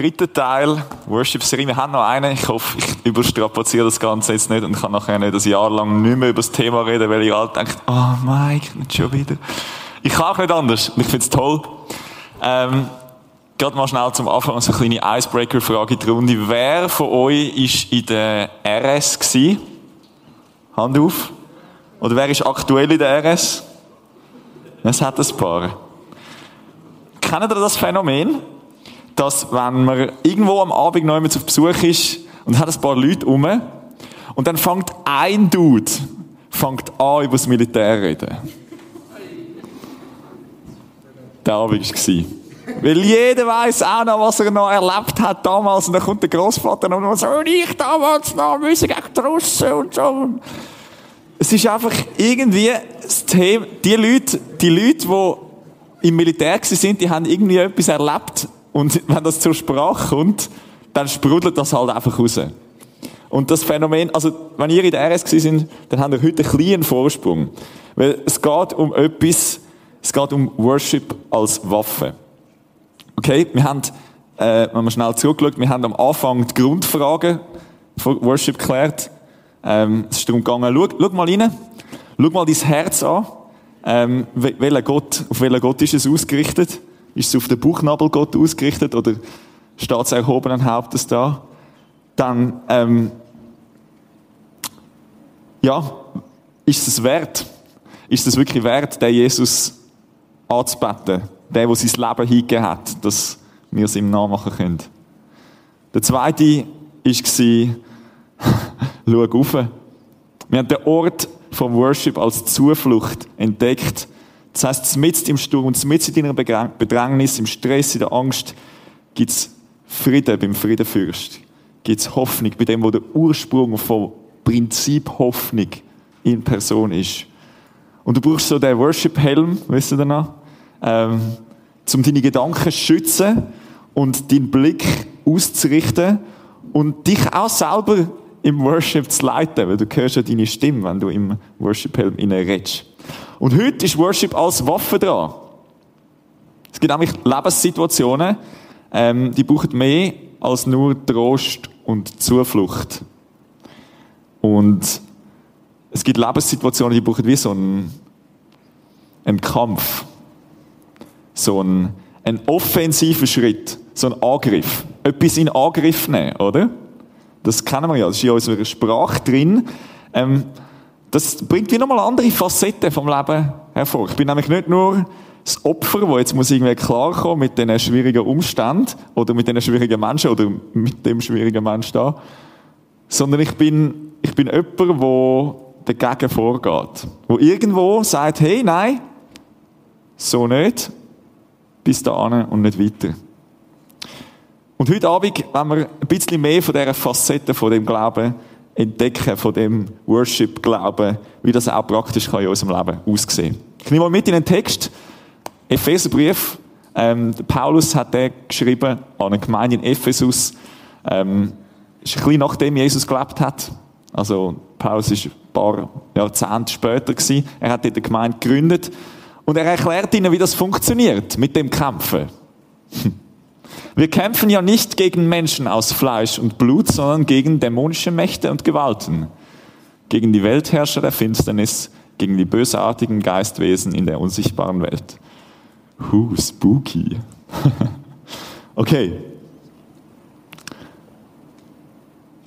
So, dritter Teil, Worship-Serie. Wir haben noch einen. Ich hoffe, ich überstrapaziere das Ganze jetzt nicht und kann nachher nicht ein Jahr lang nicht mehr über das Thema reden, weil ihr alle denkt, oh Mike, nicht schon wieder. Ich kann auch nicht anders. Ich finde es toll. Ähm, Gerade mal schnell zum Anfang so eine kleine Icebreaker-Frage in die Runde. Wer von euch ist in der RS gewesen? Hand auf. Oder wer ist aktuell in der RS? Es hat ein paar. Kennt ihr das Phänomen? Dass wenn man irgendwo am Abend noch jemand auf Besuch ist und hat ein paar Leute um und dann fängt ein Dude fängt an, über das Militär zu reden. Der Abend war. Weil jeder weiß auch noch, was er noch erlebt hat damals. Und dann kommt der Großvater und sagt, ich damals noch, müssen gegen die Russen und so. Es ist einfach irgendwie das Thema, die Leute, die Leute, die im Militär sind, die haben irgendwie etwas erlebt, und wenn das zur Sprache kommt, dann sprudelt das halt einfach raus. Und das Phänomen, also, wenn ihr in der RS sind, dann habt ihr heute einen kleinen Vorsprung. Weil es geht um etwas, es geht um Worship als Waffe. Okay? Wir haben, äh, wenn wir schnell zurückschauen, wir haben am Anfang die Grundfragen von Worship geklärt. Ähm, es ist darum gegangen, schau, schau mal rein, schau mal dein Herz an. Ähm, welcher Gott, auf welchen Gott ist es ausgerichtet? Ist es auf den Bauchnabelgott ausgerichtet oder steht es erhobenen Hauptes da? Dann, ähm, ja, ist es wert? Ist es wirklich wert, den Jesus anzubeten? Der, der sein Leben hingegeben hat, dass wir es ihm nachmachen können. Der zweite war, schau auf. Wir haben den Ort vom Worship als Zuflucht entdeckt, das heißt, mitten im Sturm, mitten in deiner Bedrängnis, im Stress, in der Angst, gibt es Frieden beim Friedenfürst. Gibt es Hoffnung bei dem, wo der Ursprung vom Prinzip Hoffnung in Person ist. Und du brauchst so den Worship-Helm, weißt du danach, ähm, um deine Gedanken zu schützen und deinen Blick auszurichten und dich auch selber im Worship zu leiten, weil du hörst ja deine Stimme, wenn du im Worship-Helm redest. Und heute ist Worship als Waffe dran. Es gibt nämlich Lebenssituationen, ähm, die brauchen mehr als nur Trost und Zuflucht. Und es gibt Lebenssituationen, die brauchen wie so einen, einen Kampf. So einen, einen offensiven Schritt. So einen Angriff. Etwas in Angriff nehmen, oder? Das kennen wir ja. Das ist in unserer Sprache drin. Ähm, das bringt wie nochmal andere Facetten vom Leben hervor. Ich bin nämlich nicht nur das Opfer, wo jetzt muss irgendwie klarkommen mit diesen schwierigen Umständen oder mit diesen schwierigen Menschen oder mit dem schwierigen Mensch da, sondern ich bin, ich bin jemand, der dagegen vorgeht. Wo irgendwo sagt, hey, nein, so nicht, bis dahin und nicht weiter. Und heute Abend, wenn wir ein bisschen mehr von dieser Facette von dem Glauben entdecken von dem Worship-Glauben, wie das auch praktisch kann in unserem Leben aussehen Ich nehme mal mit in den Text, Epheserbrief. Ähm, Paulus hat den geschrieben an eine Gemeinde in Ephesus. Ähm, ist ein bisschen nachdem Jesus gelebt hat. Also Paulus ist ein paar Jahrzehnte später gewesen. Er hat dort eine Gemeinde gegründet und er erklärt ihnen, wie das funktioniert mit dem Kämpfen. Wir kämpfen ja nicht gegen Menschen aus Fleisch und Blut, sondern gegen dämonische Mächte und Gewalten, gegen die Weltherrscher der Finsternis, gegen die bösartigen Geistwesen in der unsichtbaren Welt. Huh, spooky. okay.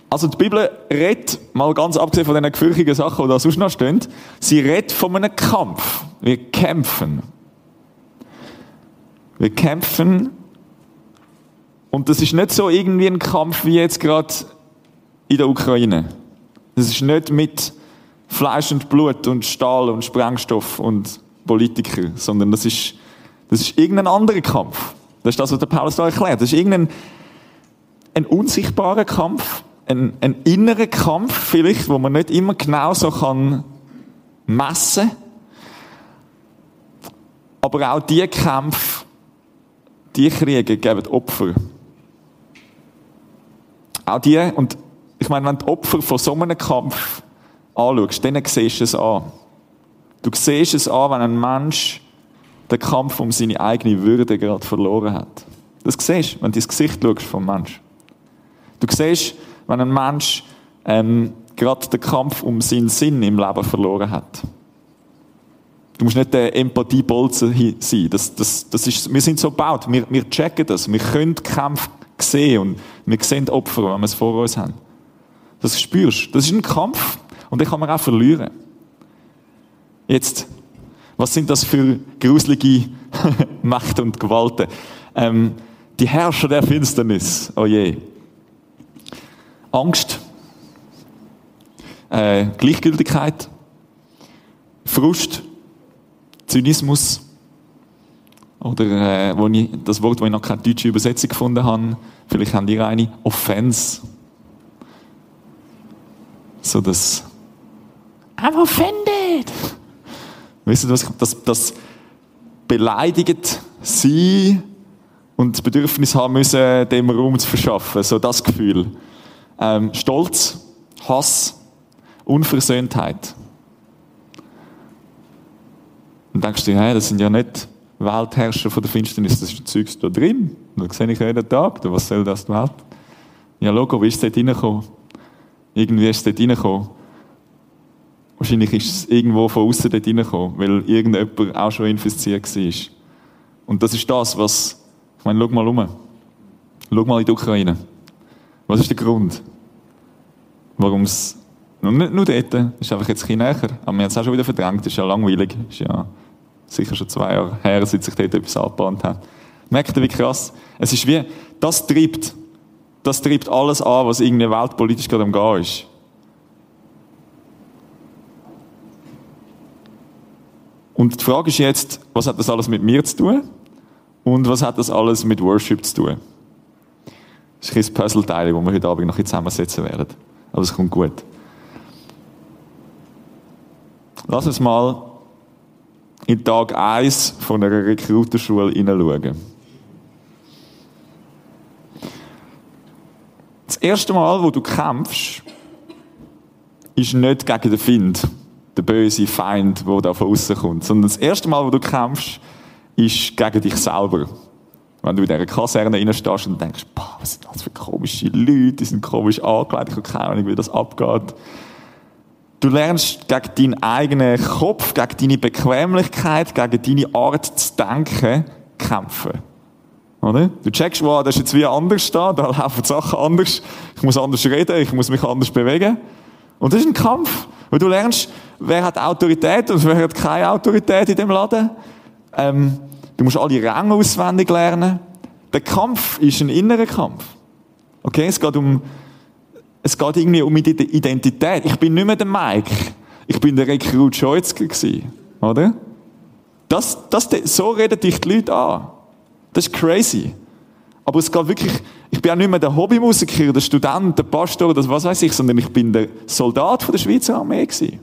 Also die Bibel redet, mal ganz abgesehen von den gefürchtigen Sachen, die da sonst noch stehen, sie redet von einem Kampf. Wir kämpfen. Wir kämpfen und das ist nicht so irgendwie ein Kampf wie jetzt gerade in der Ukraine. Das ist nicht mit Fleisch und Blut und Stahl und Sprengstoff und Politiker, sondern das ist, Das ist irgendein anderer Kampf. Das ist das, was der Paulus da erklärt. Das ist irgendein ein unsichtbarer Kampf, ein, ein innerer Kampf vielleicht, wo man nicht immer genau so kann messen. Aber auch die Kämpfe, die Kriege geben Opfer. Auch die, und ich meine, wenn du Opfer von so einem Kampf anschaust, dann siehst du es an. Du siehst es an, wenn ein Mensch den Kampf um seine eigene Würde gerade verloren hat. Das siehst du, wenn du ins Gesicht schaust vom Mensch. Du siehst, wenn ein Mensch ähm, gerade den Kampf um seinen Sinn im Leben verloren hat. Du musst nicht der Empathiebolzen sein. Das, das, das ist, wir sind so gebaut. Wir, wir checken das. Wir können Kämpfe sehen und wir sehen Opfer, wenn wir es vor uns haben. Das spürst du. Das ist ein Kampf und den kann man auch verlieren. Jetzt, was sind das für gruselige Macht und Gewalten? Ähm, die Herrscher der Finsternis, oh je. Angst, äh, Gleichgültigkeit, Frust, Zynismus, oder äh, wo ich, das Wort, wo ich noch keine deutsche Übersetzung gefunden habe, vielleicht haben die eine, Offense. So das I'm offended. Wisst ihr, was das, das beleidigt sie und das Bedürfnis haben müssen, dem Raum zu verschaffen. So das Gefühl. Ähm, Stolz, Hass, Unversöhntheit. Und denkst du, hey, das sind ja nicht Weltherrscher von der Finsternis, das ist ein Zeugs da drin. Das sehe ich jeden Tag. Was soll das die Welt? Ja, Logo, wie ist es dort reingekommen? Irgendwie ist es dort reingekommen. Wahrscheinlich ist es irgendwo von außen dort reingekommen, weil irgendjemand auch schon infiziert war. Und das ist das, was, ich meine, schau mal um. Schau mal in die Ukraine. Was ist der Grund? Warum es, nicht nur dort, ist einfach jetzt ein näher, aber wir haben es auch schon wieder verdrängt, ist ja langweilig, ist ja sicher schon zwei Jahre her, seit sich dort etwas angebahnt hat. Merkt ihr, wie krass? Es ist wie, das treibt, das treibt alles an, was irgendwie weltpolitisch gerade am Gehen ist. Und die Frage ist jetzt, was hat das alles mit mir zu tun? Und was hat das alles mit Worship zu tun? Das ist ein Puzzleteil, das wir heute Abend noch zusammensetzen werden. Aber es kommt gut. Lass uns mal in Tag 1 von einer Rekrutenschule hineinschauen. Das erste Mal, wo du kämpfst, ist nicht gegen den Find der böse Feind, der da von außen kommt. Sondern das erste Mal, wo du kämpfst, ist gegen dich selber. Wenn du in dieser Kaserne reinstehst und denkst, boah, was sind das für komische Leute, die sind komisch angelegt, ich habe keine Ahnung, wie das abgeht. Du lernst gegen deinen eigenen Kopf, gegen deine Bequemlichkeit, gegen deine Art zu denken, kämpfen. Oder? Du checkst, wow, das ist jetzt wie anders da, da laufen Sachen anders, ich muss anders reden, ich muss mich anders bewegen. Und das ist ein Kampf. Weil du lernst, wer hat Autorität und wer hat keine Autorität in dem Laden. Ähm, du musst alle Ränge auswendig lernen. Der Kampf ist ein innerer Kampf. Okay, es geht um, es geht irgendwie um Identität. Ich bin nicht mehr der Mike. Ich bin der Rekrut gewesen. Oder? Das, das, so reden dich die Leute an. Das ist crazy. Aber es geht wirklich, ich bin auch nicht mehr der Hobbymusiker, der Student, der Pastor, das was weiß ich, sondern ich bin der Soldat von der Schweizer Armee gewesen.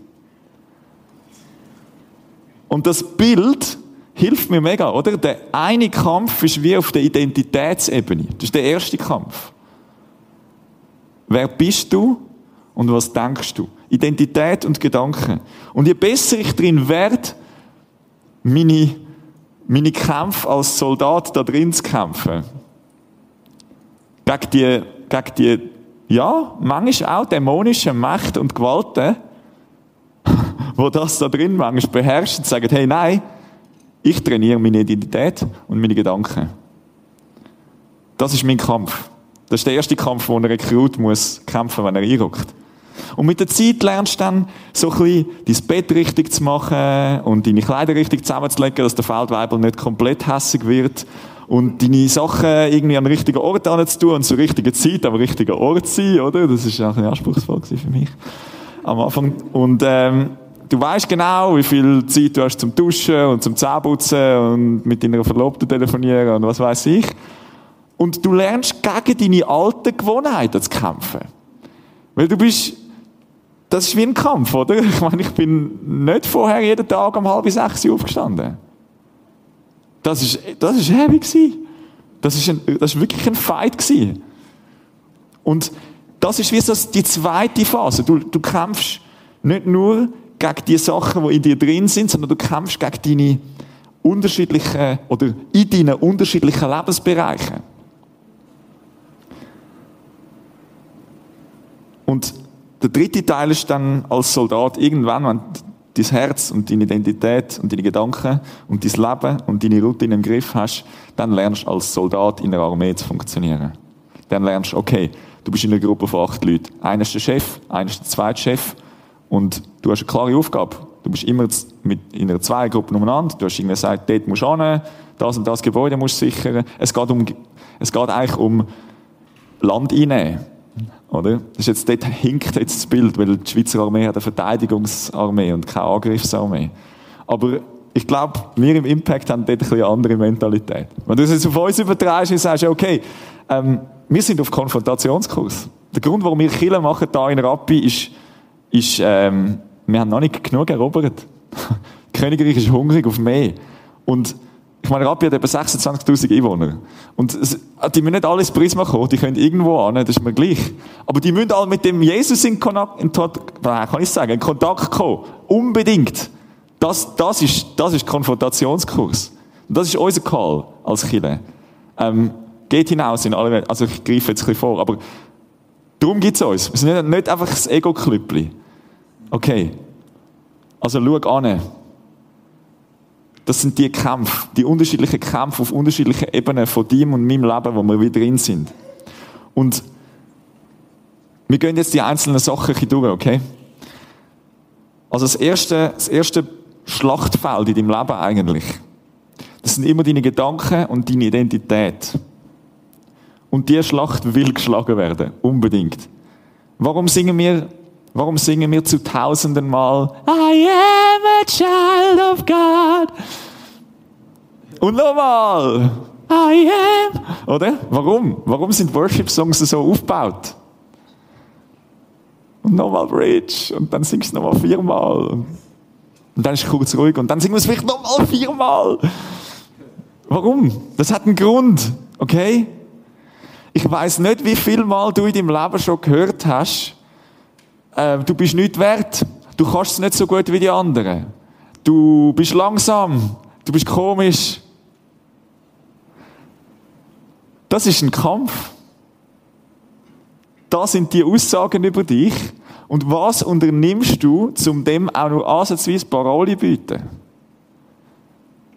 Und das Bild hilft mir mega, oder? Der eine Kampf ist wie auf der Identitätsebene. Das ist der erste Kampf. Wer bist du und was denkst du? Identität und Gedanken. Und je besser ich drin werde, meine, meine Kämpfe als Soldat da drin zu kämpfen, gegen die, gegen die, ja, manchmal auch dämonische Mächte und Gewalten, wo das da drin manchmal beherrscht und sagen, hey, nein, ich trainiere meine Identität und meine Gedanken. Das ist mein Kampf. Das ist der erste Kampf, wo ein Rekrut muss kämpfen, wenn er einrückt. Und mit der Zeit lernst du dann so ein bisschen dein Bett richtig zu machen und deine Kleider richtig zusammenzulegen, dass der Feldweibel nicht komplett hässig wird und deine Sachen irgendwie an den richtigen Ort zu tun und zur richtigen Zeit am richtigen Ort sein, oder? Das ist auch ein anspruchsvoll für mich am Anfang. Und ähm, du weißt genau, wie viel Zeit du hast zum Duschen und zum Zähneputzen und mit deiner Verlobten telefonieren und was weiß ich. Und du lernst gegen deine alten Gewohnheiten zu kämpfen. Weil du bist, das ist wie ein Kampf, oder? Ich meine, ich bin nicht vorher jeden Tag um halb sechs Uhr aufgestanden. Das ist, das ist heavy gewesen. Das ist, ein, das ist wirklich ein Fight gewesen. Und das ist wie so die zweite Phase. Du, du kämpfst nicht nur gegen die Sachen, die in dir drin sind, sondern du kämpfst gegen deine unterschiedlichen oder in deinen unterschiedlichen Lebensbereichen. Und der dritte Teil ist dann als Soldat irgendwann, wenn dein Herz und deine Identität und deine Gedanken und dein Leben und deine Routine im Griff hast, dann lernst du als Soldat in einer Armee zu funktionieren. Dann lernst du, okay, du bist in einer Gruppe von acht Leuten. Einer ist der Chef, einer ist der zweite Chef und du hast eine klare Aufgabe. Du bist immer mit, in einer Zweiergruppe umeinander. Du hast irgendwie gesagt, dort musst du hin, das und das Gebäude musst du sichern. Es geht um, es geht eigentlich um Land einnehmen. Oder? Das ist jetzt, dort hinkt jetzt das Bild, weil die Schweizer Armee hat eine Verteidigungsarmee und keine Angriffsarmee. Aber ich glaube, wir im Impact haben dort ein bisschen andere Mentalität. Wenn du es jetzt auf uns übertreibst und sagst, okay, ähm, wir sind auf Konfrontationskurs. Der Grund, warum wir Killen machen da in Rappi, ist, ist ähm, wir haben noch nicht genug erobert. das Königreich ist hungrig auf mehr. Und ich meine, Rappi hat etwa 26.000 Einwohner. Und die müssen nicht alle ins Prisma kommen, die können irgendwo an, das ist mir gleich. Aber die müssen alle mit dem Jesus in Kontakt, in, kann ich sagen, in Kontakt kommen. Unbedingt. Das, das ist, das ist Konfrontationskurs. Und das ist unser Call als Kinder. Ähm, geht hinaus in alle. Also ich greife jetzt ein bisschen vor, aber darum gibt es uns. Wir sind nicht, nicht einfach das Ego-Klüppli. Okay. Also schau an. Das sind die Kämpfe, die unterschiedlichen Kämpfe auf unterschiedlichen Ebenen von dir und meinem Leben, wo wir wieder drin sind. Und wir gehen jetzt die einzelnen Sachen durch, okay? Also das erste, das erste Schlachtfeld in deinem Leben eigentlich, das sind immer deine Gedanken und deine Identität. Und diese Schlacht will geschlagen werden, unbedingt. Warum singen wir, warum singen wir zu tausenden Mal I am a child of God? Und nochmal I am, oder? Warum? Warum sind Worship-Songs so aufgebaut? Und nochmal Bridge und dann singst du nochmal viermal. Und dann ist es kurz ruhig und dann singen wir es vielleicht nochmal viermal. Warum? Das hat einen Grund, okay? Ich weiß nicht, wie viel Mal du in deinem Leben schon gehört hast, äh, du bist nicht wert, du kannst es nicht so gut wie die anderen, du bist langsam, du bist komisch. Das ist ein Kampf. Das sind die Aussagen über dich. Und was unternimmst du, um dem auch nur ansatzweise Parole zu bieten?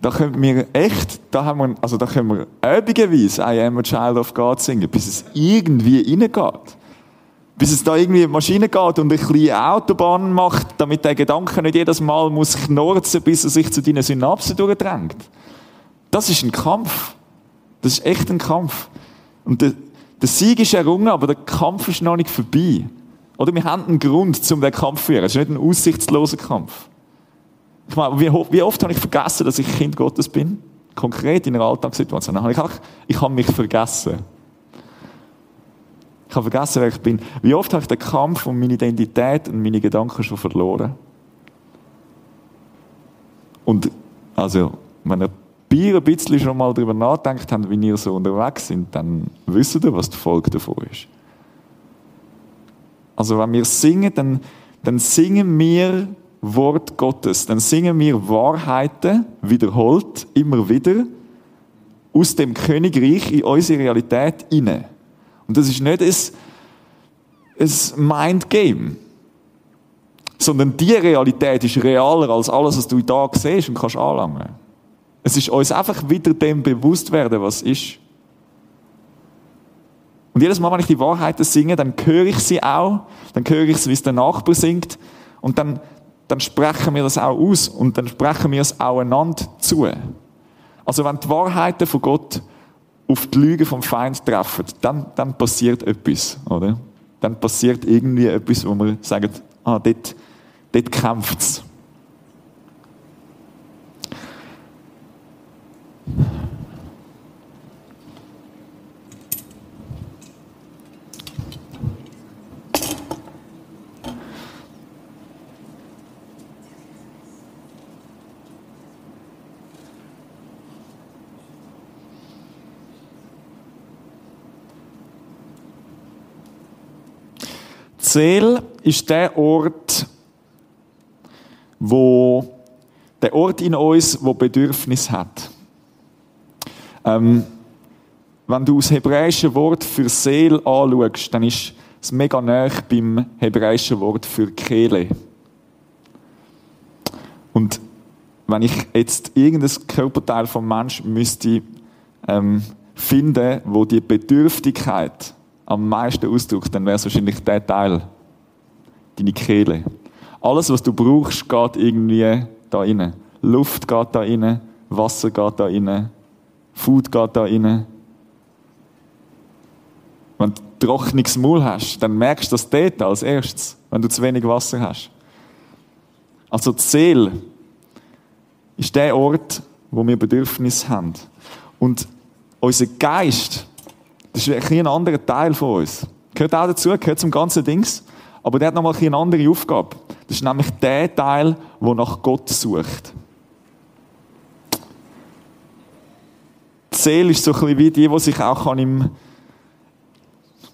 da können wir echt, da haben wir, also da können wir übigerweise I am a child of God singen, bis es irgendwie reingeht. Bis es da irgendwie in die Maschine geht und ein bisschen Autobahn macht, damit der Gedanke nicht jedes Mal muss knurzen, bis er sich zu deinen Synapsen durchdrängt. Das ist ein Kampf. Das ist echt ein Kampf. Und der, der Sieg ist errungen, aber der Kampf ist noch nicht vorbei. Oder wir haben einen Grund, um den Kampf zu führen. Es ist nicht ein aussichtsloser Kampf. Ich meine, wie, wie oft habe ich vergessen, dass ich Kind Gottes bin? Konkret in einer Alltagssituation. Ich, habe, ich habe mich vergessen. Ich habe vergessen, wer ich bin. Wie oft habe ich den Kampf um meine Identität und meine Gedanken schon verloren? Und, also, wenn ihr ein bisschen schon mal darüber nachdenkt habt, wie ihr so unterwegs sind, dann wisst ihr, was die Folge davon ist. Also, wenn wir singen, dann, dann singen wir Wort Gottes, dann singen wir Wahrheiten wiederholt, immer wieder, aus dem Königreich in unsere Realität inne. Und das ist nicht ein, ein Mindgame, sondern die Realität ist realer als alles, was du da siehst und kannst anlangen. Es ist uns einfach wieder dem bewusst werden, was ist. Und jedes Mal, wenn ich die Wahrheiten singe, dann höre ich sie auch, dann höre ich sie, wie es der Nachbar singt, und dann dann sprechen wir das auch aus und dann sprechen wir es auch einander zu. Also wenn die Wahrheiten von Gott auf die Lüge vom Feind treffen, dann, dann passiert etwas, oder? Dann passiert irgendwie etwas, wo man sagt, ah, dort, dort kämpft es. Seele ist der Ort, wo der Ort in uns, wo Bedürfnis hat. Ähm, wenn du das hebräische Wort für Seele anschaust, dann ist es mega nah beim hebräischen Wort für Kehle. Und wenn ich jetzt irgendein Körperteil vom Menschen müsste ähm, finden, wo die Bedürftigkeit am meisten ausdrückt, dann wäre es wahrscheinlich der Teil, deine Kehle. Alles, was du brauchst, geht irgendwie da rein. Luft geht da rein, Wasser geht da rein, Food geht da rein. Wenn du trockenes Maul hast, dann merkst du das dort als erstes, wenn du zu wenig Wasser hast. Also die Seele ist der Ort, wo wir Bedürfnisse haben. Und unser Geist, das ist ein, ein anderer Teil von uns. Gehört auch dazu, gehört zum ganzen Dings. Aber der hat nochmal eine andere Aufgabe. Das ist nämlich der Teil, der nach Gott sucht. Die Seele ist so ein bisschen wie die, die sich auch im,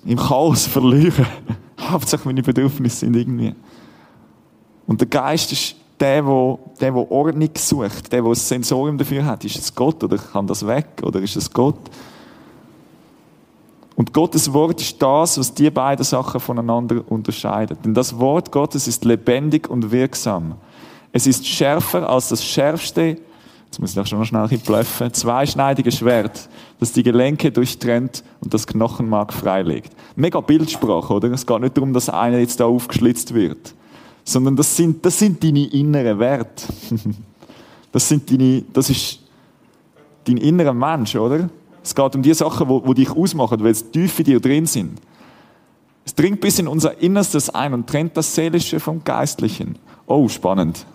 im Chaos verlieren kann. Hauptsächlich meine Bedürfnisse sind irgendwie. Und der Geist ist der, der, der, der Ordnung sucht, der, der ein Sensorium dafür hat. Ist es Gott oder kann das weg oder ist es Gott? Und Gottes Wort ist das, was die beiden Sachen voneinander unterscheidet. Denn das Wort Gottes ist lebendig und wirksam. Es ist schärfer als das schärfste, jetzt muss ich auch schon noch schnell blöffen, zweischneidige Schwert, das die Gelenke durchtrennt und das Knochenmark freilegt. Mega Bildsprache, oder? Es geht nicht darum, dass einer jetzt da aufgeschlitzt wird sondern das sind, das sind deine inneren Werte. Das sind deine, das ist dein innerer Mensch, oder? Es geht um die Sachen, wo, wo dich ausmachen, weil es tief in dir drin sind. Es dringt bis in unser Innerstes ein und trennt das Seelische vom Geistlichen. Oh, spannend.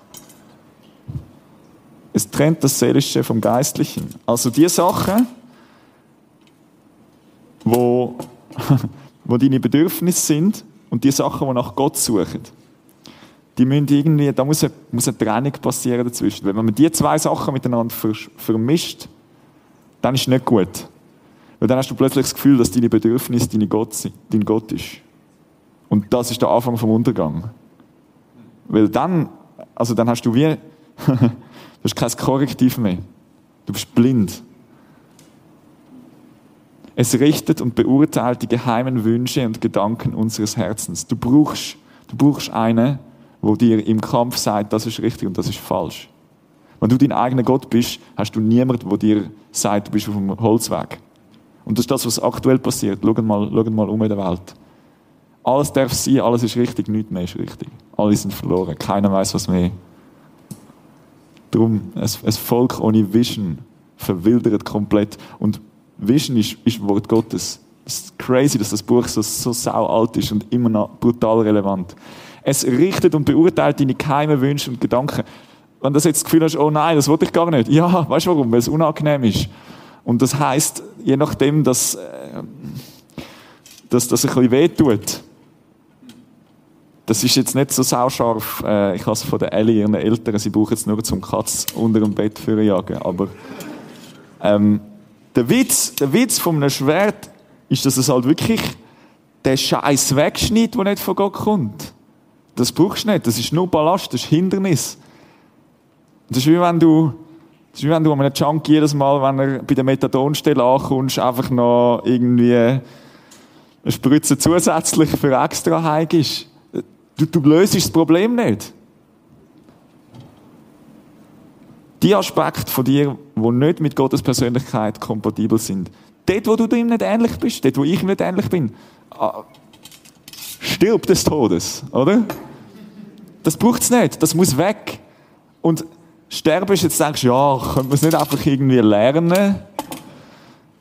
Es trennt das Seelische vom Geistlichen. Also die Sachen, wo, wo deine Bedürfnisse sind und die Sachen, die nach Gott suchen die müssen irgendwie, da muss eine, muss eine Trennung passieren dazwischen. Wenn man die zwei Sachen miteinander vermischt, dann ist es nicht gut. Weil dann hast du plötzlich das Gefühl, dass deine Bedürfnisse deine Gott sind, dein Gott ist. Und das ist der Anfang vom Untergang. Weil dann, also dann hast du wie, du hast kein Korrektiv mehr. Du bist blind. Es richtet und beurteilt die geheimen Wünsche und Gedanken unseres Herzens. Du brauchst, du brauchst einen, wo dir im Kampf sagt, das ist richtig und das ist falsch. Wenn du dein eigener Gott bist, hast du niemanden, der dir sagt, du bist auf dem Holzweg. Und das ist das, was aktuell passiert. Schau mal, schau mal um in der Welt. Alles darf sein, alles ist richtig, nichts mehr ist richtig. Alle sind verloren, keiner weiß was mehr. Darum, ein, ein Volk ohne Vision verwildert komplett. Und Vision ist, ist Wort Gottes. Es ist crazy, dass das Buch so, so sau alt ist und immer noch brutal relevant. Es richtet und beurteilt deine geheimen Wünsche und Gedanken. Wenn du jetzt das Gefühl hast, oh nein, das wollte ich gar nicht. Ja, weißt du warum? Weil es unangenehm ist. Und das heißt, je nachdem, dass, äh, dass das ein bisschen wehtut. Das ist jetzt nicht so sauscharf. Äh, ich habe es von der Ellie, ihren Eltern, sie brauchen es nur zum Katz unter dem Bett für jagen. Aber ähm, der Witz, der Witz von einem Schwert ist, dass es halt wirklich den Scheiß wegschneidet, der nicht von Gott kommt. Das brauchst du nicht. Das ist nur Ballast, das ist Hindernis. Das ist wie wenn du, das ist wie wenn du einem Junkie jedes Mal, wenn er bei der Methadonstelle ankommst, einfach noch irgendwie eine Spritze zusätzlich für extra heigst. Du, du löst das Problem nicht. Die Aspekte von dir, die nicht mit Gottes Persönlichkeit kompatibel sind, dort, wo du ihm nicht ähnlich bist, dort, wo ich ihm nicht ähnlich bin, ah, stirbt des Todes, oder? Das braucht es nicht, das muss weg. Und sterben ist jetzt denkst du, ja, könnte man es nicht einfach irgendwie lernen?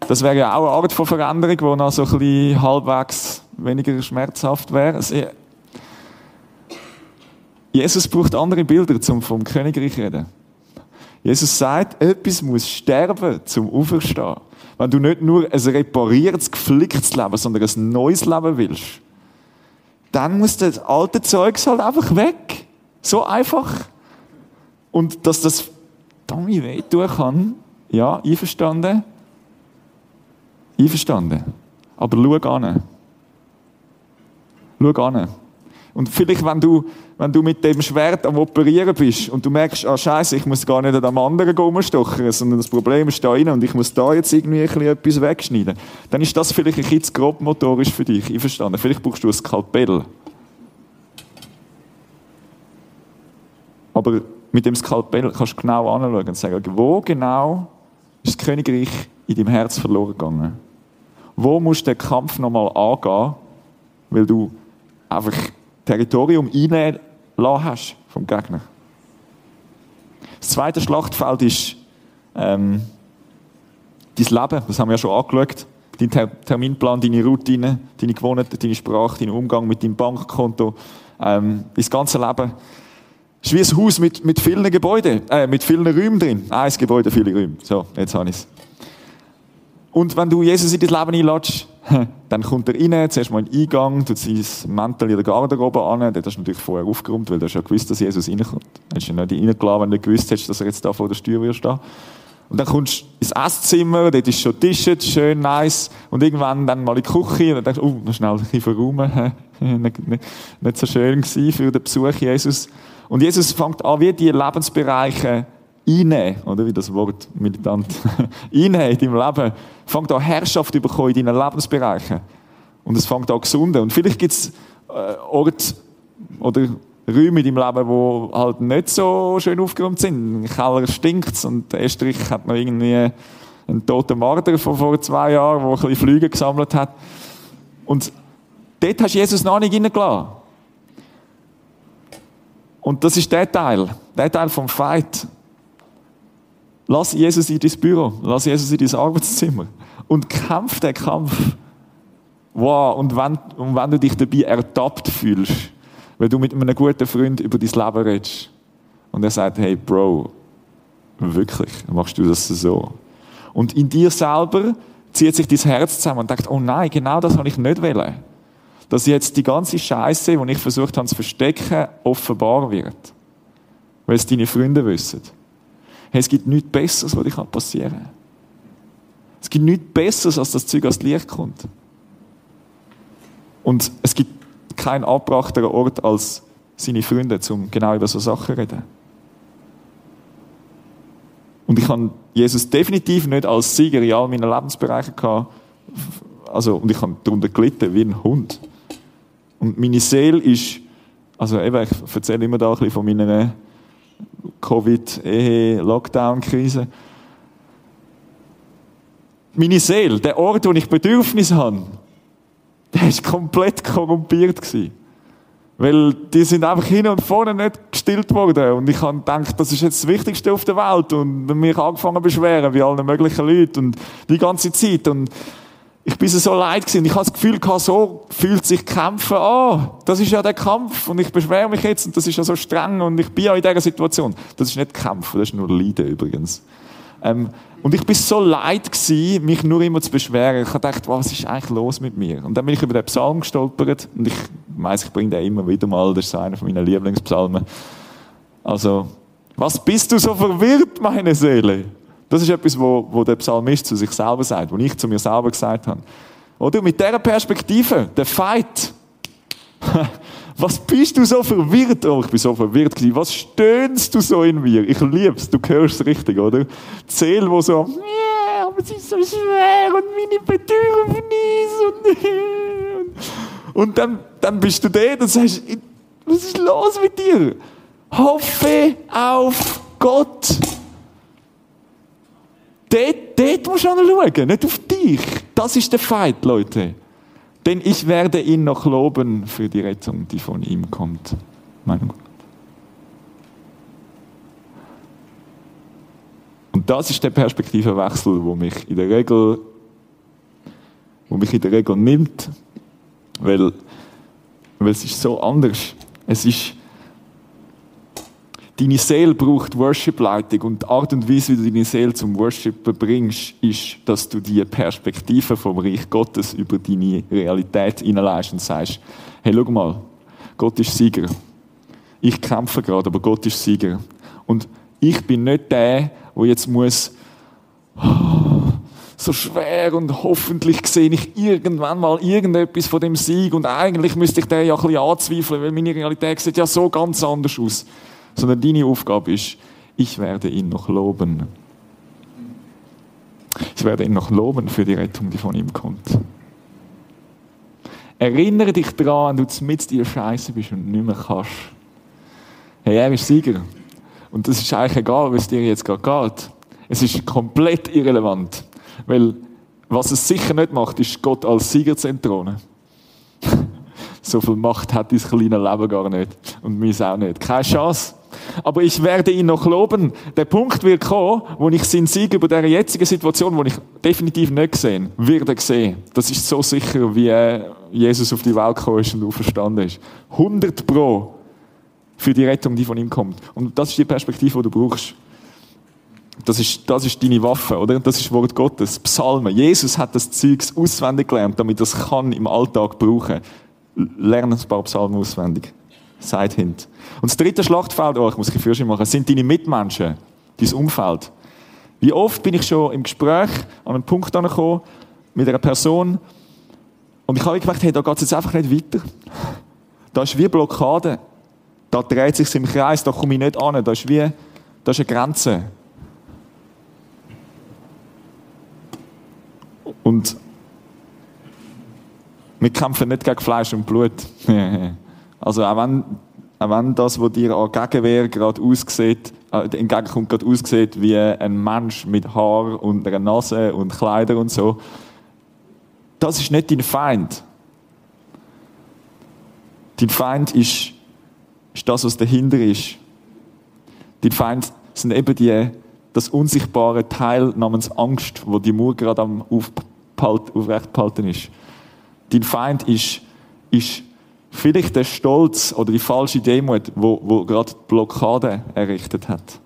Das wäre ja auch eine Art von Veränderung, die noch so ein bisschen halbwegs weniger schmerzhaft wäre. Jesus braucht andere Bilder, um vom Königreich zu reden. Jesus sagt, etwas muss sterben, zum Auferstehen. Wenn du nicht nur ein repariertes, geflicktes Leben, sondern ein neues Leben willst, dann muss das alte Zeugs halt einfach weg. So einfach. Und dass das Tommy wehtun kann, ja, einverstanden. Einverstanden. Aber schau an. Schau an. Und vielleicht, wenn du, wenn du mit dem Schwert am Operieren bist und du merkst, ah, Scheiße, ich muss gar nicht an dem anderen rumstochern, sondern das Problem ist da rein und ich muss da jetzt irgendwie ein etwas wegschneiden, dann ist das vielleicht ein bisschen grob motorisch für dich. Ich verstanden. Vielleicht brauchst du ein Skalpell. Aber mit dem Skalpell kannst du genau anschauen und sagen, wo genau ist das Königreich in deinem Herz verloren gegangen? Wo musst du den Kampf nochmal angehen, weil du einfach Territorium einnehmen hast vom Gegner? Das zweite Schlachtfeld ist ähm, dein Leben, das haben wir ja schon angeschaut. Dein Terminplan, deine Routine, deine Gewohnheiten, deine Sprache, dein Umgang mit deinem Bankkonto, ähm, dein ganze Leben. Ist wie ein Haus mit, mit vielen Gebäuden, äh, mit vielen Räumen drin. Ein Gebäude, viele Räume. So, jetzt habe ich es. Und wenn du Jesus in dein Leben einlädst, dann kommt er rein, zuerst mal in den Eingang, tut sein Mantel in der Garderobe an, der hast du natürlich vorher aufgeräumt, weil du hast ja gewusst, dass Jesus reinkommt. Du hast ja nicht reingelassen, wenn du gewusst hättest, dass er jetzt da vor der Tür wirst stehen. Und dann kommst du ins Esszimmer, dort ist schon Tisch, schön nice. Und irgendwann dann mal in die Küche und dann denkst du, oh, noch schnell ein bisschen verräumen. nicht, nicht, nicht so schön gewesen für den Besuch Jesus. Und Jesus fängt an, wie die Lebensbereiche einnehmen, oder wie das Wort militant, einnehmen in deinem Leben, fängt an Herrschaft bekommen in deinen Lebensbereichen. Und es fängt an gesunden. Und vielleicht gibt es äh, Orte oder Räume in deinem Leben, die halt nicht so schön aufgeräumt sind. Im Keller stinkt und Estrich hat noch irgendwie einen toten Marder von vor zwei Jahren, der ein bisschen Flüge gesammelt hat. Und dort hast Jesus noch nicht reingelassen. Und das ist der Teil, der Teil vom Fight. Lass Jesus in dein Büro, lass Jesus in dein Arbeitszimmer und kämpf den Kampf. Wow, und wenn, und wenn du dich dabei ertappt fühlst, wenn du mit einem guten Freund über dein Leben redest und er sagt, hey Bro, wirklich, machst du das so? Und in dir selber zieht sich dein Herz zusammen und denkt, oh nein, genau das habe ich nicht wollen. Dass jetzt die ganze Scheiße, die ich versucht habe zu verstecken, offenbar wird. Weil es deine Freunde wissen. Hey, es gibt nichts Besseres, was dir passieren kann. Es gibt nichts Besseres, als das Zeug ans Licht kommt. Und es gibt keinen abbrachteren Ort als seine Freunde, um genau über so Sachen zu reden. Und ich habe Jesus definitiv nicht als Sieger in all meinen Lebensbereichen gehabt. Also, und ich habe darunter gelitten wie ein Hund. Und meine Seele ist, also eben, ich erzähle immer da ein bisschen von meiner Covid-Ehe-Lockdown-Krise. Meine Seele, der Ort, wo ich Bedürfnis habe, der ist komplett korrumpiert gewesen. Weil die sind einfach hin und vorne nicht gestillt worden. Und ich habe gedacht, das ist jetzt das Wichtigste auf der Welt. Und mich angefangen zu beschweren, wie alle möglichen Leute. Und die ganze Zeit. Und ich bin so leid gewesen. Ich habe das Gefühl gehabt, so fühlt sich Kämpfen an. Das ist ja der Kampf. Und ich beschwere mich jetzt. Und das ist ja so streng. Und ich bin ja in dieser Situation. Das ist nicht Kämpfen. Das ist nur Leiden übrigens. Ähm, und ich bin so leid gewesen, mich nur immer zu beschweren. Ich gedacht, was ist eigentlich los mit mir? Und dann bin ich über den Psalm gestolpert. Und ich weiß, ich bringe den immer wieder mal. Das ist einer meiner Lieblingspsalmen. Also, was bist du so verwirrt, meine Seele? Das ist etwas, wo, wo der Psalmist zu sich selber sagt, wo ich zu mir selber gesagt habe. Oder mit dieser Perspektive, der Fight. Was bist du so verwirrt? Oh, ich bin so verwirrt gewesen. Was stöhnst du so in mir? Ich lieb's, du hörst es richtig, oder? Zähl, wo so, yeah, aber es ist so schwer und meine Bedürfnisse und, und dann, dann bist du da und sagst, was ist los mit dir? Hoffe auf Gott. Dort, dort musst du schauen, nicht auf dich. Das ist der Feind, Leute. Denn ich werde ihn noch loben für die Rettung, die von ihm kommt. Mein Gott. Und das ist der Perspektivenwechsel, wo mich in der Regel, wo mich in der Regel nimmt, weil, weil es ist so anders. Es ist, Deine Seele braucht Worship-Leitung und die Art und Weise, wie du deine Seele zum Worship bringst, ist, dass du die Perspektive vom Reich Gottes über deine Realität hineinleist und sagst, hey, schau mal, Gott ist Sieger. Ich kämpfe gerade, aber Gott ist Sieger. Und ich bin nicht der, der jetzt muss so schwer und hoffentlich sehe ich irgendwann mal irgendetwas von dem Sieg und eigentlich müsste ich den ja ein bisschen anzweifeln, weil meine Realität sieht ja so ganz anders aus. Sondern deine Aufgabe ist, ich werde ihn noch loben. Ich werde ihn noch loben für die Rettung, die von ihm kommt. Erinnere dich daran, wenn du mit dir Scheiße bist und nicht mehr kannst. Hey, er ist Sieger. Und das ist eigentlich egal, was dir jetzt gerade geht. Es ist komplett irrelevant. Weil, was es sicher nicht macht, ist Gott als Sieger zu entthronen. so viel Macht hat dein kleines Leben gar nicht. Und meins auch nicht. Keine Chance. Aber ich werde ihn noch loben. Der Punkt wird kommen, wo ich seinen Sieg über diese jetzige Situation, die ich definitiv nicht gesehen werde sehen. Das ist so sicher, wie Jesus auf die Welt gekommen ist und auferstanden ist. 100 Pro für die Rettung, die von ihm kommt. Und das ist die Perspektive, die du brauchst. Das ist, das ist deine Waffe, oder? Das ist Wort Gottes. Psalmen. Jesus hat das Zeugs auswendig gelernt, damit er es kann im Alltag brauchen. Lernen ein paar Psalmen auswendig. Seid hint. Und das dritte Schlachtfeld, oh, ich muss ein Führerschein machen, sind deine Mitmenschen, dein Umfeld. Wie oft bin ich schon im Gespräch an einen Punkt angekommen mit einer Person und ich habe gemerkt, hey, da geht es jetzt einfach nicht weiter. Da ist wie Blockade. Da dreht sich im Kreis, da komme ich nicht an. Da ist wie, da ist eine Grenze. Und wir kämpfen nicht gegen Fleisch und Blut. also auch wenn, auch wenn das, was dir an Gegenwehr gerade aussieht, äh, entgegenkommt, gerade aussieht wie ein Mensch mit Haar und einer Nase und Kleider und so, das ist nicht dein Feind. Dein Feind ist, ist das, was dahinter ist. Dein Feind sind eben die, das unsichtbare Teil namens Angst, wo die Mauer gerade am aufrechtbehalten ist. Dein Feind ist, ist vielleicht der Stolz oder die falsche Demut, wo, wo gerade die Blockade errichtet hat.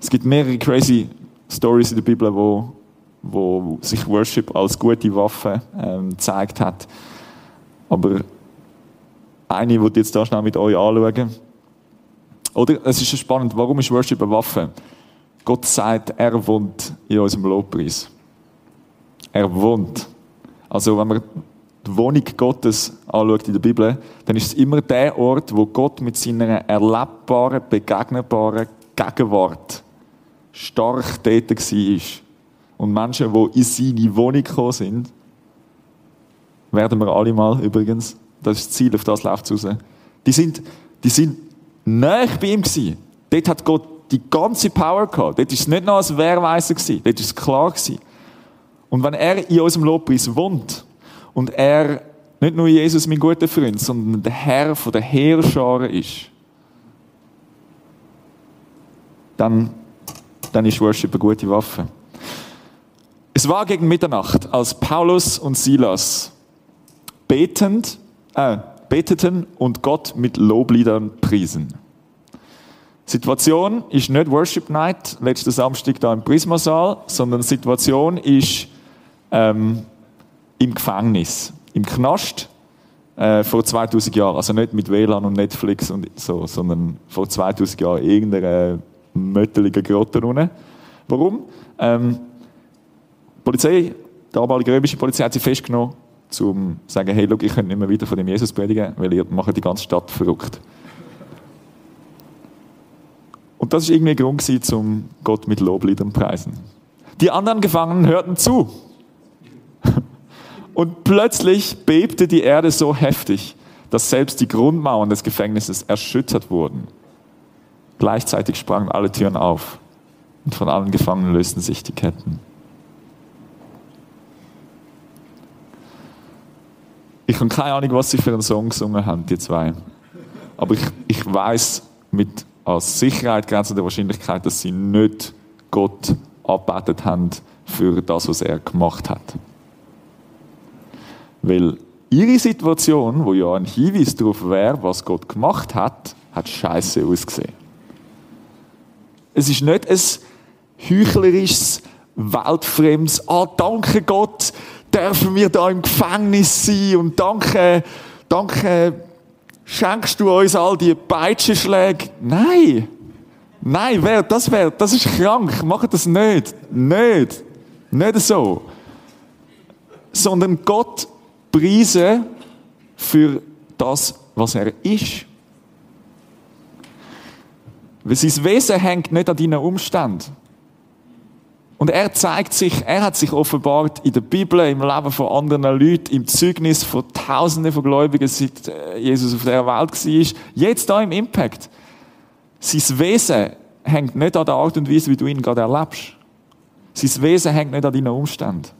Es gibt mehrere crazy Stories in der Bibel, wo, wo sich Worship als gute Waffe ähm, gezeigt hat. Aber eine, die jetzt da schnell mit euch anschauen. Oder, es ist spannend, warum ist Worship eine Waffe? Gott sagt, er wohnt in unserem Lobpreis. Er wohnt. Also, wenn man die Wohnung Gottes anschaut in der Bibel, dann ist es immer der Ort, wo Gott mit seiner erlebbaren, begegnbaren Gegenwart stark tätig war. Und Menschen, die in seine Wohnung gekommen sind, werden wir alle mal übrigens, das ist das Ziel, auf das läuft es raus, die sind, die sind nah bei ihm gewesen. Dort hat Gott die ganze Power gehabt. Dort war es nicht noch als Wehrweise gewesen. Dort war es klar gewesen. Und wenn er in unserem Lobpreis wohnt und er nicht nur Jesus, mein guter Freund, sondern der Herr von der Heerscharen ist, dann, dann ist Worship eine gute Waffe. Es war gegen Mitternacht, als Paulus und Silas betend, äh, beteten und Gott mit Lobliedern priesen. Situation ist nicht Worship Night, letzten Samstag da im Prismasaal, sondern Situation ist ähm, im Gefängnis, im Knast äh, vor 2000 Jahren. Also nicht mit WLAN und Netflix und so, sondern vor 2000 Jahren in irgendeiner mötteligen Grotte unten. Warum? Ähm, die Polizei, die damalige römische Polizei hat sie festgenommen, um zu sagen, hey, look, ich könnte nicht mehr wieder von dem Jesus predigen, weil ihr macht die ganze Stadt verrückt. Und das ist irgendwie ein Grund um Gott mit Lobliedern preisen. Die anderen Gefangenen hörten zu. Und plötzlich bebte die Erde so heftig, dass selbst die Grundmauern des Gefängnisses erschüttert wurden. Gleichzeitig sprangen alle Türen auf und von allen Gefangenen lösten sich die Ketten. Ich habe keine Ahnung, was sie für einen Song gesungen haben, die zwei. Aber ich, ich weiß mit als Sicherheit grenzende Wahrscheinlichkeit, dass sie nicht Gott abbettet haben für das, was er gemacht hat. Weil ihre Situation, wo ja ein Hinweis darauf wäre, was Gott gemacht hat, hat scheiße ausgesehen. Es ist nicht ein heuchlerisches, weltfremdes, ah, danke Gott, dürfen wir da im Gefängnis sein und danke, danke, schenkst du uns all die Peitschenschläge? Nein! Nein, wer, das wäre, das ist krank. Macht das nicht. Nicht. Nicht so. Sondern Gott preisen für das, was er ist. Weil sein Wesen hängt nicht an deinen Umständen. Und er zeigt sich, er hat sich offenbart in der Bibel, im Leben von anderen Leuten, im Zeugnis von Tausenden von Gläubigen, seit äh, Jesus auf der Welt war. Jetzt da im Impact. Sein Wesen hängt nicht an der Art und Weise, wie du ihn gerade erlebst. Sein Wesen hängt nicht an deinen Umständen.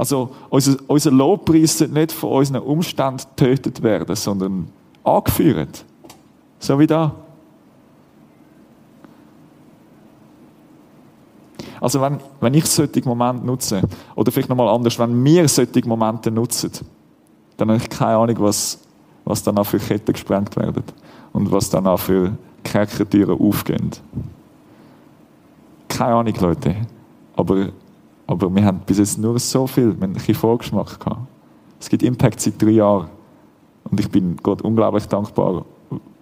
Also, unser, unser Lobpreis sollte nicht von unseren Umständen getötet werden, sondern angeführt. So wie da. Also wenn, wenn ich solche Momente nutze, oder vielleicht nochmal anders, wenn wir solche Momente nutzen, dann habe ich keine Ahnung, was, was danach für Ketten gesprengt werden und was danach für Kerkertüren aufgehen. Keine Ahnung, Leute. Aber, aber wir haben bis jetzt nur so viel, wir haben ein Vorgeschmack gehabt. Es gibt Impact seit drei Jahren. Und ich bin Gott unglaublich dankbar,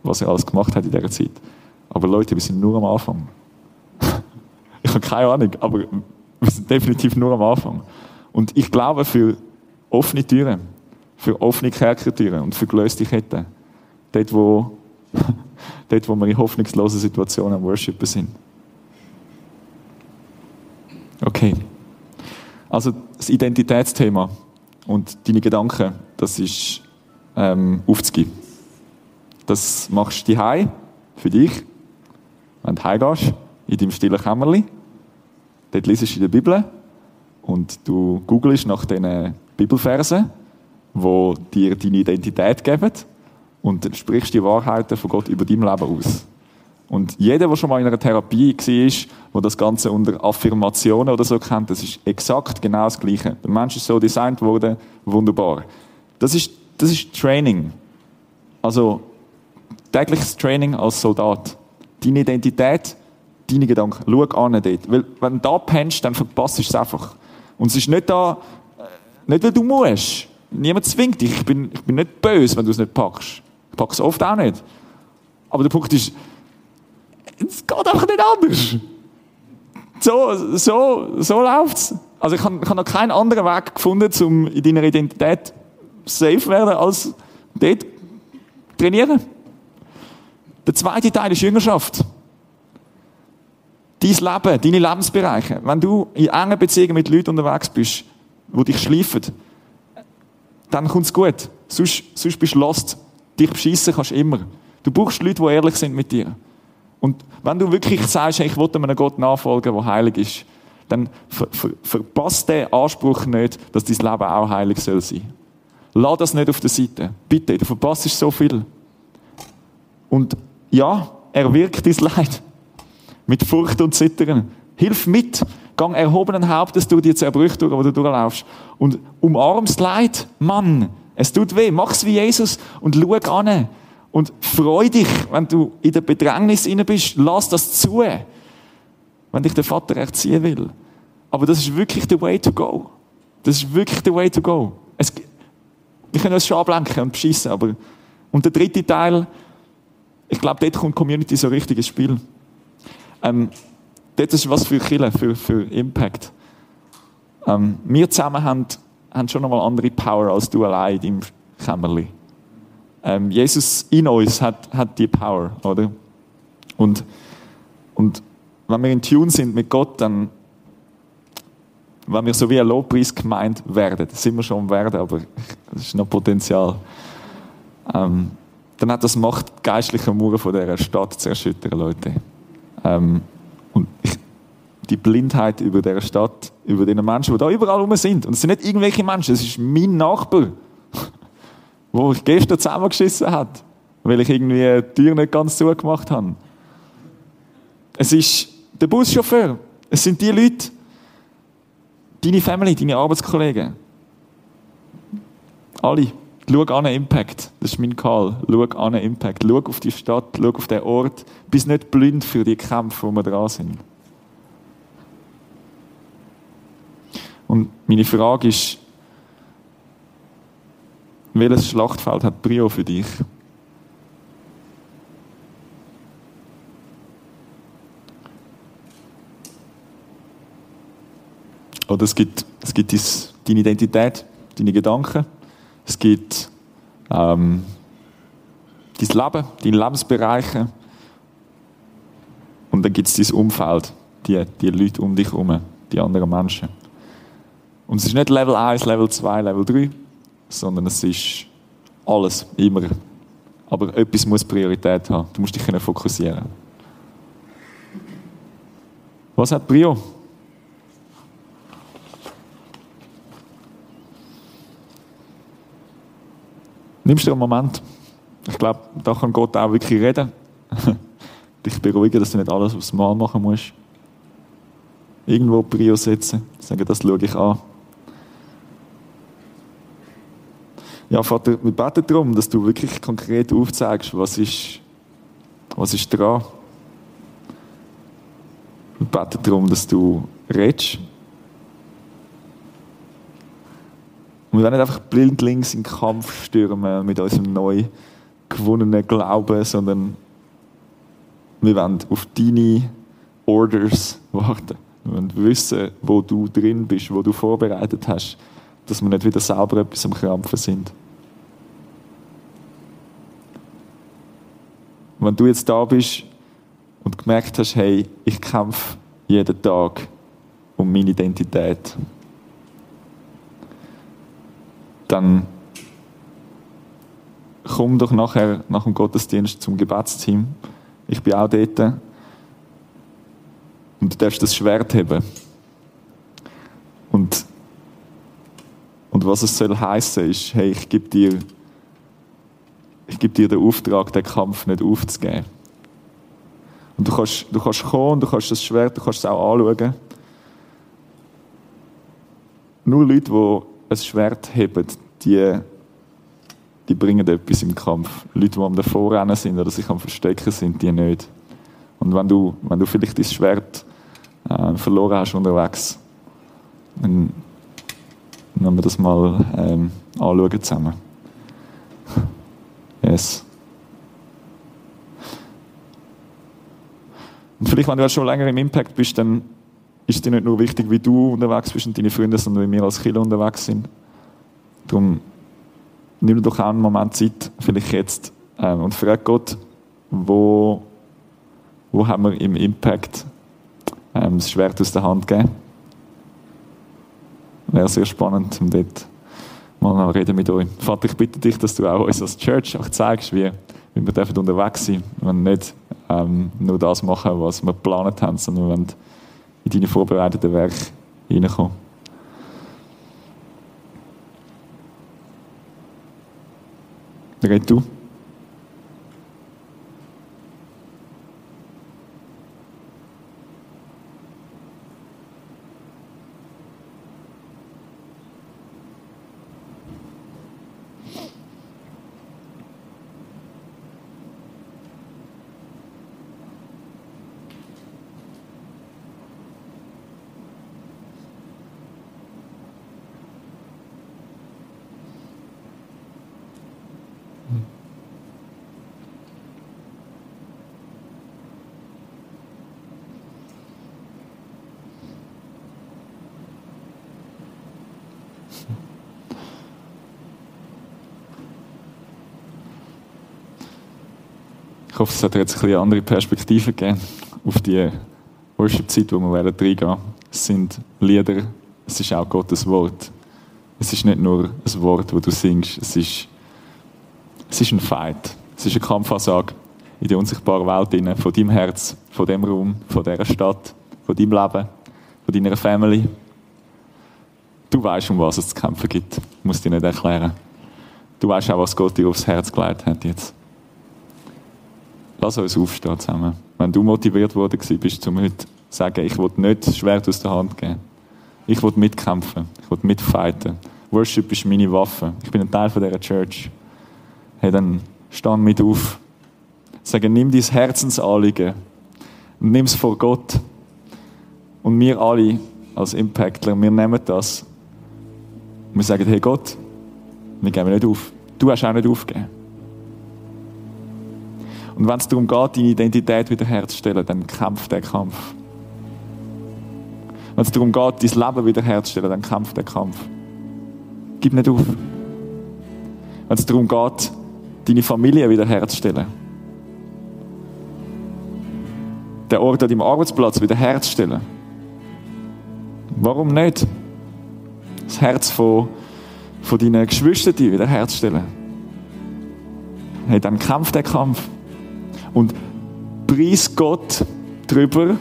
was er alles gemacht hat in dieser Zeit. Aber Leute, wir sind nur am Anfang. Ich habe keine Ahnung, aber wir sind definitiv nur am Anfang. Und ich glaube für offene Türen, für offene Kerkertüren und für gelöste Ketten. Dort, wo, dort, wo wir in hoffnungslosen Situationen am Worshipen sind. Okay. Also das Identitätsthema und deine Gedanken, das ist ähm, aufzugeben. Das machst du daheim für dich, wenn du heimgehst, in deinem stillen Kämmerlein Dort liest du in der Bibel und du googelst nach diesen Bibelversen, die dir deine Identität geben und dann sprichst die Wahrheiten von Gott über dein Leben aus. Und jeder, der schon mal in einer Therapie war, wo das Ganze unter Affirmationen oder so kennt, das ist exakt genau das Gleiche. Der Mensch ist so designt worden, wunderbar. Das ist, das ist Training. Also, tägliches Training als Soldat. Deine Identität deine Gedanken. Schau an dort. Weil, wenn du da pennst, dann verpasst du es einfach. Und es ist nicht da, äh, nicht weil du musst. Niemand zwingt dich. Ich bin, ich bin nicht böse, wenn du es nicht packst. Ich packe es oft auch nicht. Aber der Punkt ist, es geht einfach nicht anders. So, so, so läuft's. Also ich habe hab noch keinen anderen Weg gefunden, um in deiner Identität safe werden, als dort trainieren. Der zweite Teil ist Jüngerschaft dein Leben, deine Lebensbereiche, wenn du in engen Beziehungen mit Leuten unterwegs bist, die dich schleifen, dann kommt es gut. Sonst, sonst bist du lost. Dich beschissen kannst du immer. Du brauchst Leute, die ehrlich sind mit dir. Und wenn du wirklich sagst, ich will einem Gott nachfolgen, der heilig ist, dann ver ver verpasst den Anspruch nicht, dass dein Leben auch heilig soll sein. Lass das nicht auf der Seite. Bitte, du verpasst so viel. Und ja, er wirkt dein Leid mit Furcht und Zittern. Hilf mit. Gang erhobenen Hauptes durch die Zerbrüche durch, wo du durchlaufst. Und umarmst Leid. Mann, es tut weh. Mach's wie Jesus und schau an. Und freu dich, wenn du in der Bedrängnis inne bist. Lass das zu. Wenn dich der Vater erziehen will. Aber das ist wirklich the way to go. Das ist wirklich the way to go. Es, wir können uns schon ablenken und beschissen, aber, und der dritte Teil, ich glaube, dort kommt Community so richtig ins Spiel. Ähm, das ist was für Kille, für, für Impact. Ähm, wir zusammen haben, haben schon nochmal andere Power als du allein in deinem Kämmerli. Ähm, Jesus in uns hat, hat die Power, oder? Und, und wenn wir in Tune sind mit Gott, dann, wenn wir so wie ein Lobpreis gemeint werden, sind wir schon werden, aber es ist noch Potenzial, ähm, dann hat das Macht, geistliche Mauern von dieser Stadt zu erschüttern, Leute. Ähm, und ich, die Blindheit über der Stadt, über den Menschen, die da überall rum sind. Und es sind nicht irgendwelche Menschen, es ist mein Nachbar, wo ich gestern zusammengeschissen hat, weil ich irgendwie die Tür nicht ganz zugemacht habe. Es ist der Buschauffeur. Es sind die Leute, deine Family, deine Arbeitskollegen. Alle. Schau an den Impact. Das ist mein Call. Schau an den Impact. Schau auf die Stadt, schau auf den Ort. Bist nicht blind für die Kämpfe, wo wir dran sind. Und meine Frage ist, welches Schlachtfeld hat Brio für dich? Oder es gibt, es gibt dies, deine Identität, deine Gedanken. Es gibt ähm, dein Leben, deine Lebensbereiche. Und dann gibt es dein Umfeld, die, die Leute um dich herum, die anderen Menschen. Und es ist nicht Level 1, Level 2, Level 3 sondern es ist alles, immer. Aber etwas muss Priorität haben. Du musst dich fokussieren. Was hat Prio? Nimmst du einen Moment? Ich glaube, da kann Gott auch wirklich reden. Dich beruhigen, dass du nicht alles aufs Mal machen musst. Irgendwo Prio setzen. Sagen, das schaue ich an. Ja, Vater, wir beten darum, dass du wirklich konkret aufzeigst, was ist, was ist dran. Wir beten darum, dass du redest. Und wir werden nicht einfach blindlings in den Kampf stürmen mit unserem neu gewonnenen Glauben, sondern wir wollen auf deine Orders warten. Wir wollen wissen, wo du drin bist, wo du vorbereitet hast dass wir nicht wieder selber etwas am Krampfen sind. wenn du jetzt da bist und gemerkt hast, hey, ich kämpfe jeden Tag um meine Identität, dann komm doch nachher nach dem Gottesdienst zum Gebetsteam. Ich bin auch dort. Und du darfst das Schwert haben. Und und was es soll heißen ist, hey, ich gebe dir, ich gebe dir den Auftrag, den Kampf nicht aufzugeben. Und du kannst, du kannst kommen, du kannst das Schwert, du kannst es auch anschauen. Nur Leute, die ein Schwert haben, die, die bringen etwas im Kampf. Leute, die am Davorrennen sind oder sich am Verstecken sind, die nicht. Und wenn du, wenn du vielleicht dein Schwert äh, verloren hast unterwegs, dann wenn wir das mal ähm, anschauen zusammen. Yes. Und vielleicht, wenn du schon länger im Impact bist, dann ist dir nicht nur wichtig, wie du unterwegs bist und deine Freunde, sondern wie wir als Kinder unterwegs sind. Darum nimm doch auch einen Moment Zeit, vielleicht jetzt, ähm, und frag Gott, wo, wo haben wir im Impact ähm, das Schwert aus der Hand gegeben wäre sehr spannend, um dort mal reden mit euch. Vater, ich bitte dich, dass du auch uns als Church auch zeigst, wie, wie wir dürfen unterwegs sein und nicht ähm, nur das machen, was wir geplant haben, sondern wir in deine vorbereiteten Werke hineinkommen. Red du? Ich hoffe, es hat jetzt eine andere Perspektive gegeben auf die Worship-Zeit, wo wir werden reingehen. Es sind Lieder, es ist auch Gottes Wort. Es ist nicht nur ein Wort, das du singst, es ist, es ist ein Fight. Es ist eine Kampfansage in die unsichtbare Welt hinein, von deinem Herz, von dem Raum, von dieser Stadt, von deinem Leben, von deiner Family. Du weißt, um was es zu kämpfen gibt. Ich muss dir nicht erklären. Du weißt auch, was Gott dir aufs Herz gelegt hat jetzt. Lass uns aufstehen zusammen. Wenn du motiviert worden bist, um heute zu sagen, ich will nicht das Schwert aus der Hand geben. Ich will mitkämpfen. Ich will mitfighten. Worship ist meine Waffe. Ich bin ein Teil von dieser Church. Hey, dann stand mit auf. Sage, nimm dein Herzensanliegen nimm es vor Gott. Und wir alle als Impactler, wir nehmen das. Und wir sagen, hey Gott, wir geben nicht auf. Du hast auch nicht aufgegeben. Und wenn es darum geht, deine Identität wiederherzustellen, dann kämpft der Kampf. Wenn es darum geht, dein Leben wiederherzustellen, dann kämpf den Kampf. Gib nicht auf. Wenn es darum geht, deine Familie wiederherzustellen, den Ort an deinem Arbeitsplatz wiederherzustellen, warum nicht? Das Herz von, von deinen Geschwistern wiederherzustellen. Hey, dann kämpf den Kampf. Und preis Gott darüber,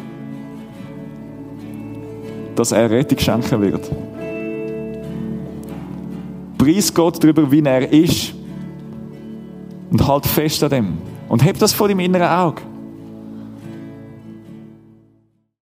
dass er Rettung schenken wird. Preis Gott darüber, wie er ist. Und halt fest an dem. Und heb das vor dem inneren Auge.